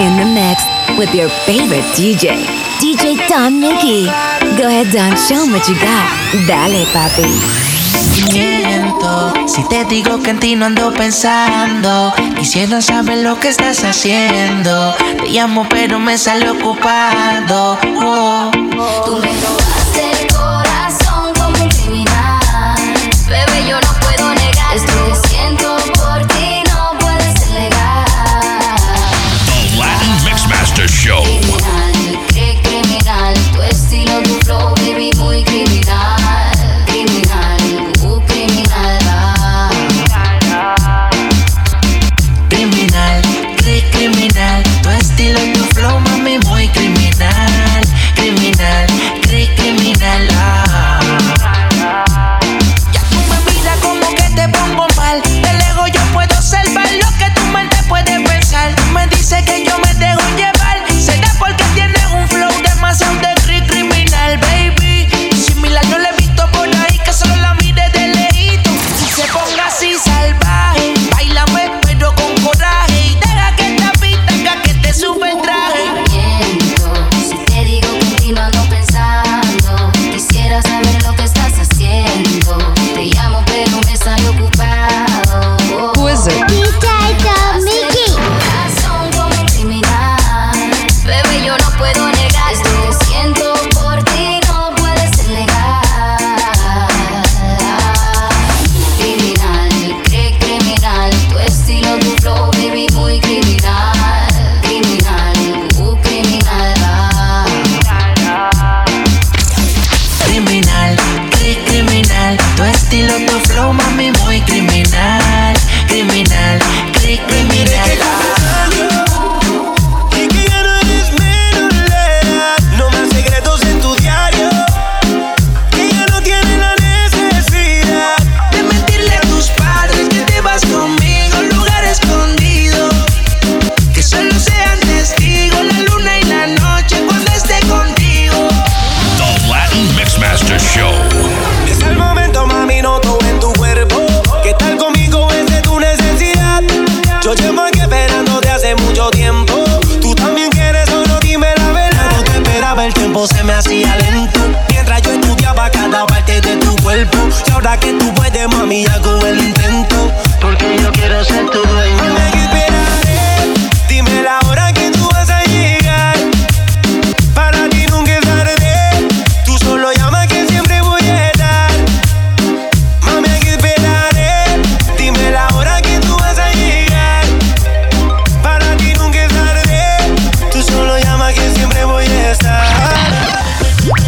in the mix with your favorite DJ, DJ Don Mickey. Go ahead, Don, show them what you got. Dale, papi. Miento, si te digo que en ti no ando pensando Quisiera saber lo que estás haciendo Te llamo pero me sale ocupado oh, Tú me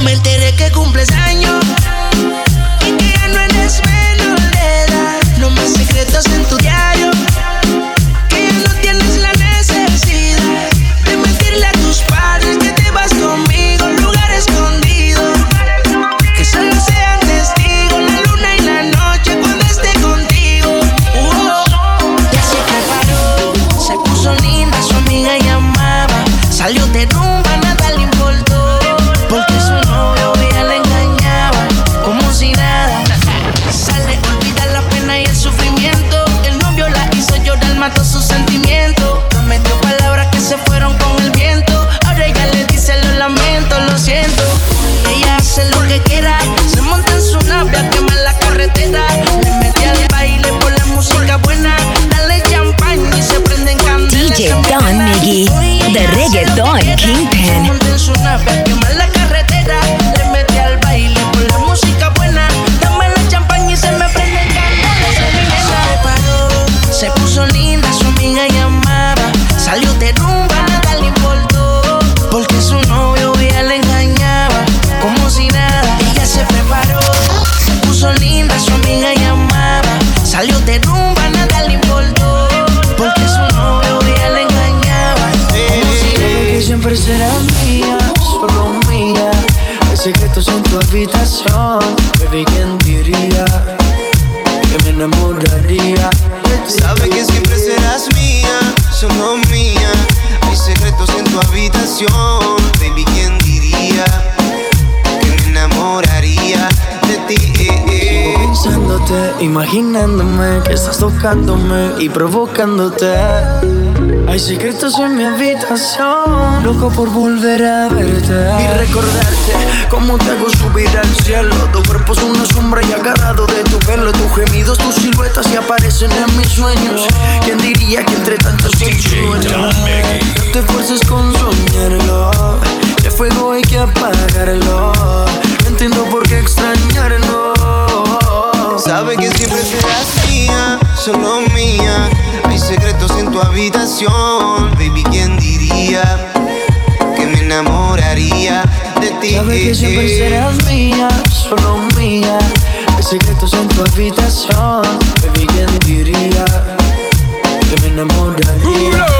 me enteré. Imaginándome que estás tocándome y provocándote. Hay secretos en mi habitación, loco por volver a verte y recordarte cómo te hago subir al cielo. Tu cuerpo es una sombra y agarrado de tu pelo, tus gemidos, tus siluetas y aparecen en mis sueños. ¿Quién diría que entre tantos sueños no te fuerces con soñarlo? Que fuego hay que apagarlo. Entiendo por qué extrañarlo. Sabes que siempre serás mía, solo mía. Hay secretos en tu habitación, baby, ¿quién diría que me enamoraría de ti? Sabes que siempre serás mía, solo mía. Hay secretos en tu habitación, baby, ¿quién diría que me enamoraría?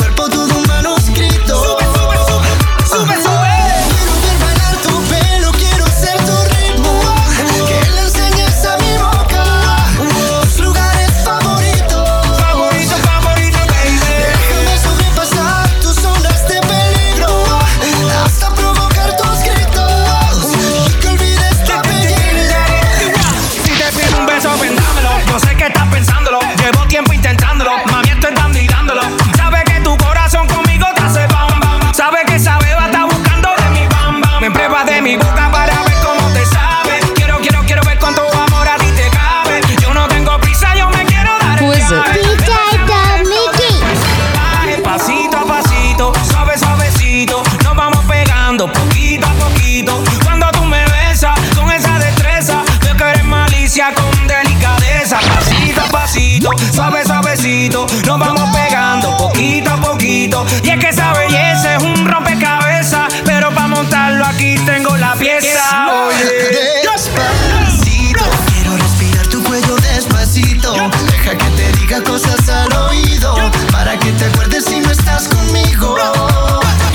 al oído para que te acuerdes si no estás conmigo.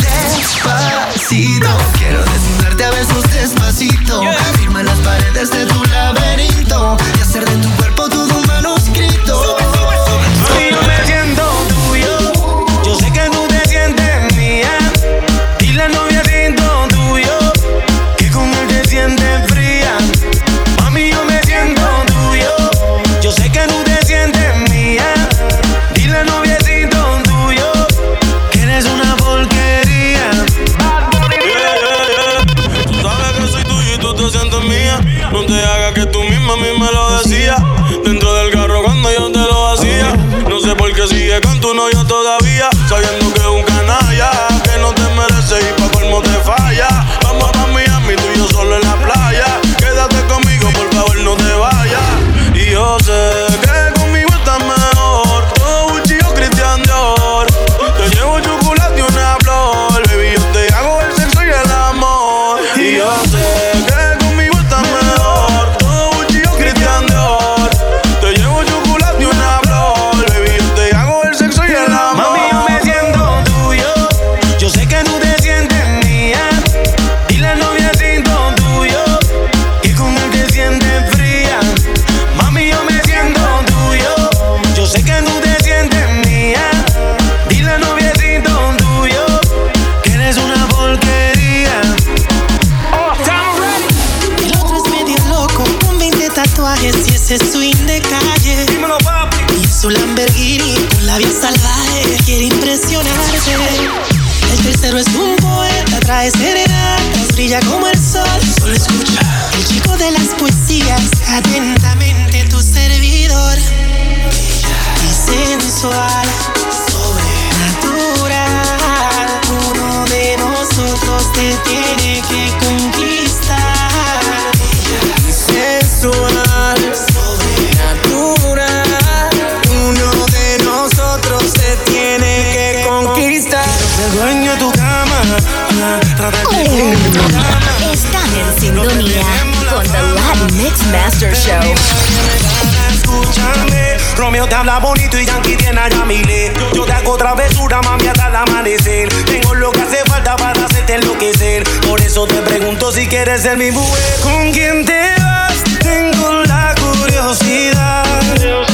Despacito, quiero desnudarte a besos despacito. Firma las paredes de tu te habla bonito y Yankee tiene a Yamile. Yo te hago travesura, mami, hasta el amanecer. Tengo lo que hace falta para hacerte enloquecer. Por eso te pregunto si quieres ser mi mujer. ¿Con quién te vas? Tengo la curiosidad.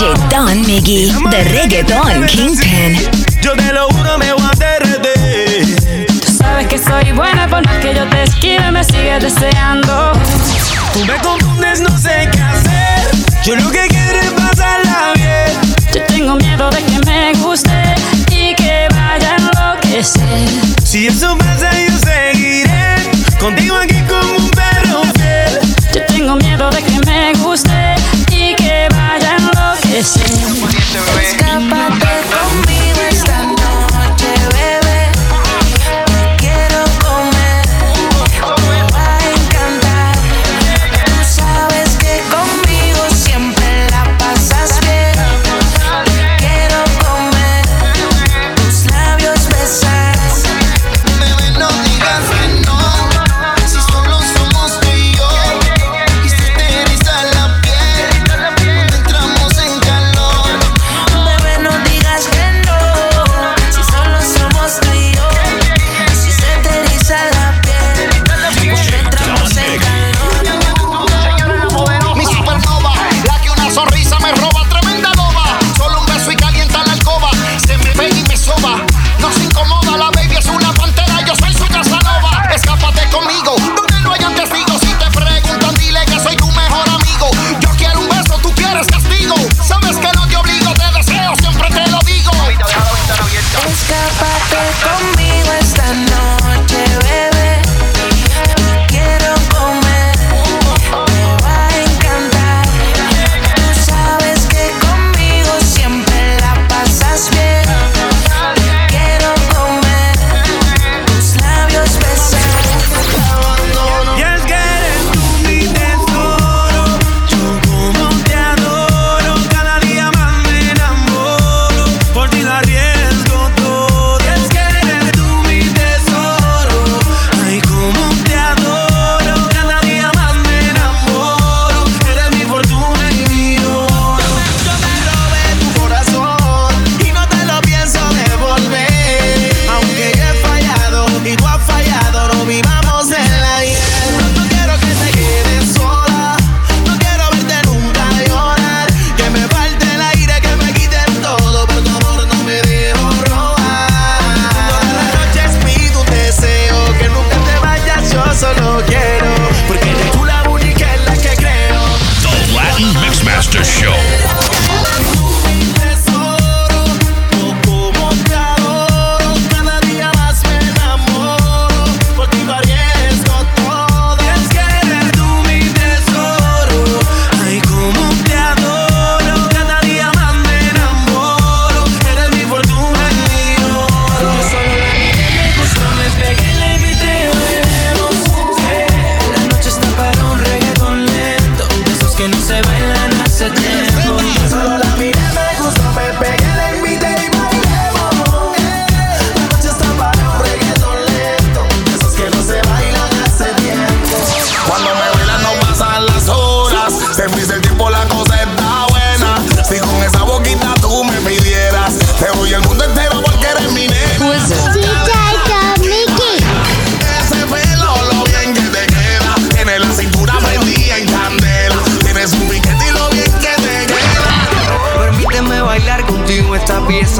DJ Don Miggy, the reggaeton kingpin. Yo te lo Solo la mirada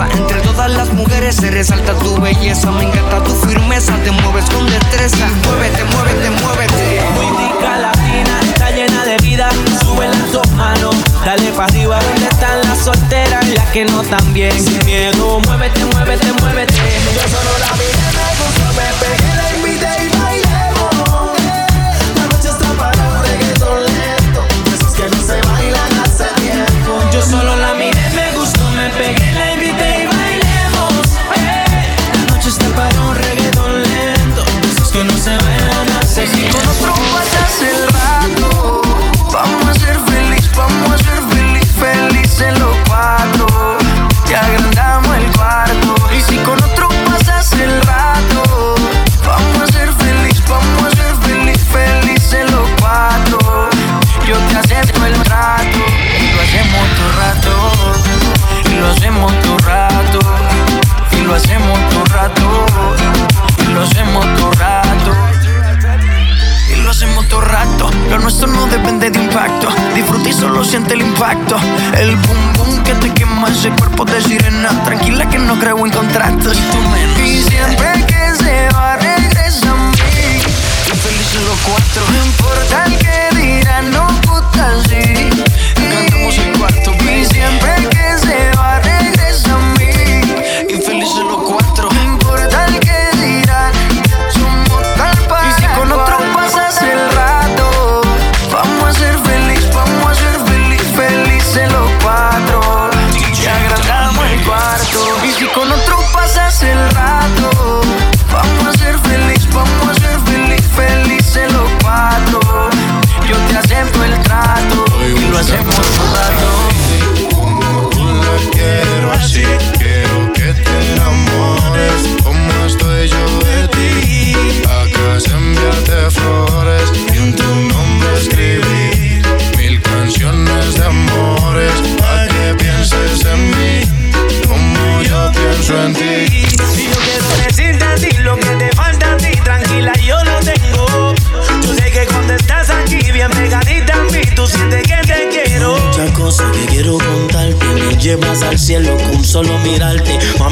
Entre todas las mujeres se resalta tu belleza. Me encanta tu firmeza, te mueves con destreza. Muévete, muévete, muévete. Muy rica latina, está llena de vida. Sube las dos manos, dale para arriba. ¿Dónde están las solteras y las que no bien? Sin miedo, muévete, muévete, muévete. Yo solo la miré, me gustó, me pegué,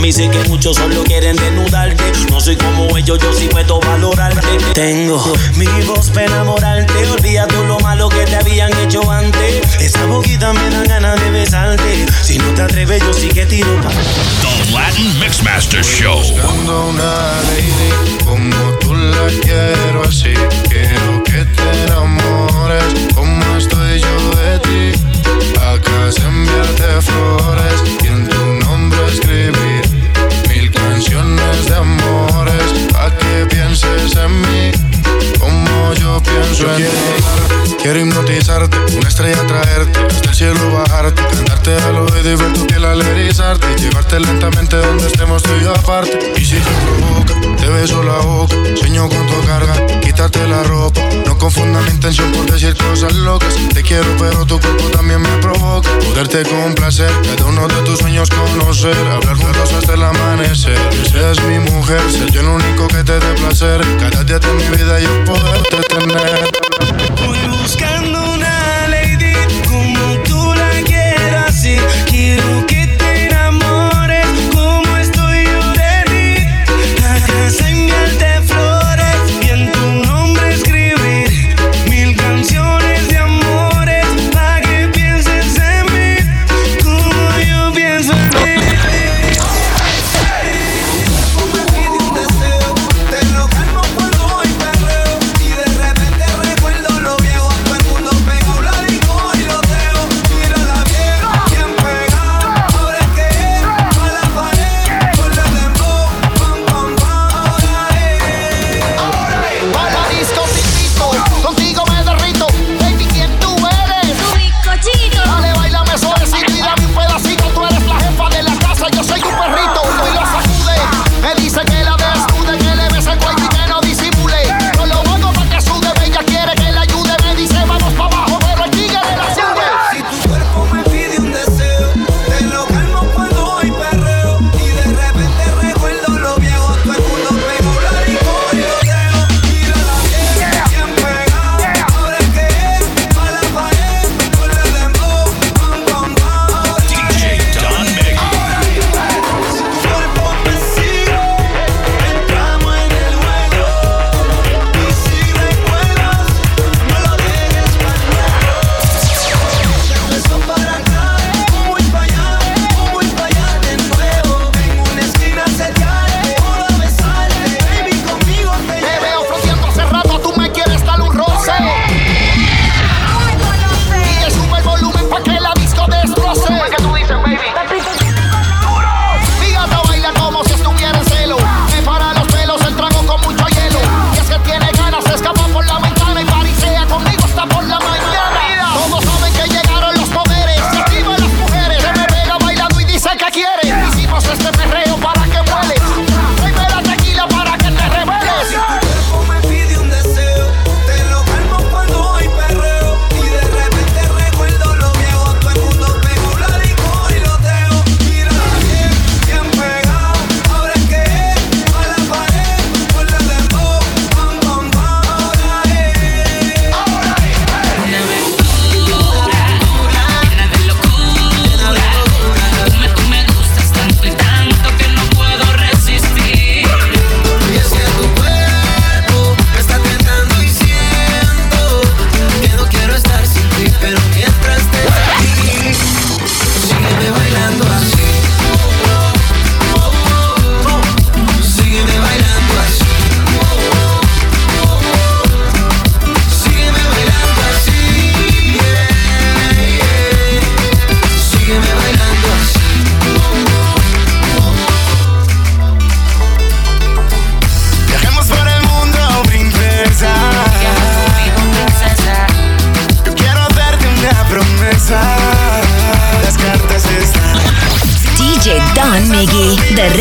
Mami, sé que muchos solo quieren desnudarte No soy como ellos, yo sí puedo valorarte Tengo mi voz para enamorarte Olvida todo lo malo que te habían hecho antes Esa boquita me da ganas de besarte Si no te atreves, yo sí que tiro pa' The Latin Mixmaster Show. Buscando una lady como tú la quiero así. Quiero que te enamores como estoy yo de ti. Acá es enviarte flores y en tu nombre escribir pienses en mí yo pienso en ti. Quiero hipnotizarte, una estrella traerte, hasta el cielo bajarte, cantarte al oído y ver tu piel al erizarte, llevarte lentamente donde estemos tú y yo aparte. Y si te provoca, te beso la boca, sueño con tu carga, quítate la ropa. No confunda mi intención por decir cosas locas. Te quiero, pero tu cuerpo también me provoca. Poderte complacer, cada uno de tus sueños conocer, hablar juntos hasta el amanecer. Que seas mi mujer, ser yo el único que te dé placer. Cada día de mi vida yo poderte tener. Voy buscando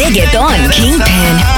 reggaeton kingpin.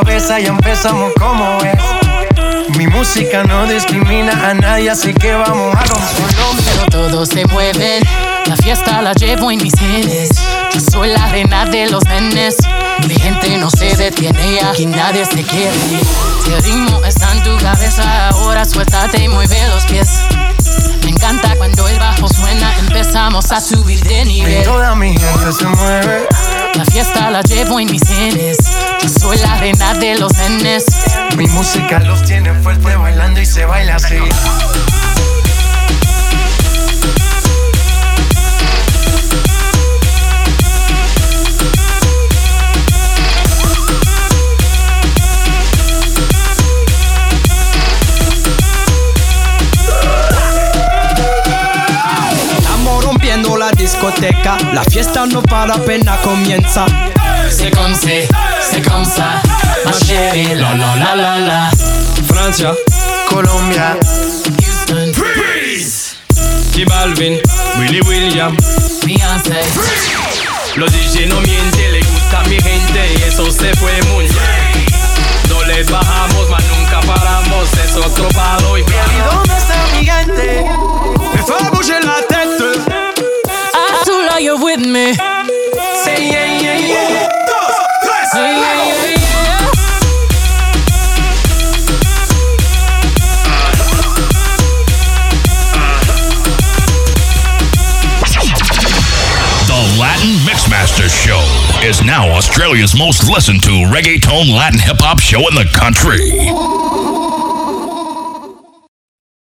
Cabeza, ya empezamos como es. Mi música no discrimina a nadie, así que vamos a romperlo. Pero todos se mueven, la fiesta la llevo en mis genes. Yo soy la reina de los nenes. Mi gente no se detiene, aquí nadie se quiere. Si el ritmo está en tu cabeza, ahora suéltate y mueve los pies. Me encanta cuando el bajo suena, empezamos a subir de Y nivel. toda mi gente se mueve. La fiesta la llevo en mis genes. Yo soy la reina de los nenes. Mi música los tiene fuerte bailando y se baila así. Discoteca, la fiesta no para apenas comienza. C'est comme c'est, c'est comme ça, ma chérie, la la la la la. Francia, Colombia, Houston, Freeze, J Balvin, Willy William, Beyoncé, Los DJ no mienten, le gusta a mi gente y eso se fue muy bien. No les bajamos, mas nunca paramos, es otro palo y ¿Y dónde está mi gente? Me fue la tête. I you're with me. Say yeah, yeah, yeah. Yeah, yeah, Latin Mixmaster Show is now Australia's most listened to reggaeton Latin hip hop show in the country.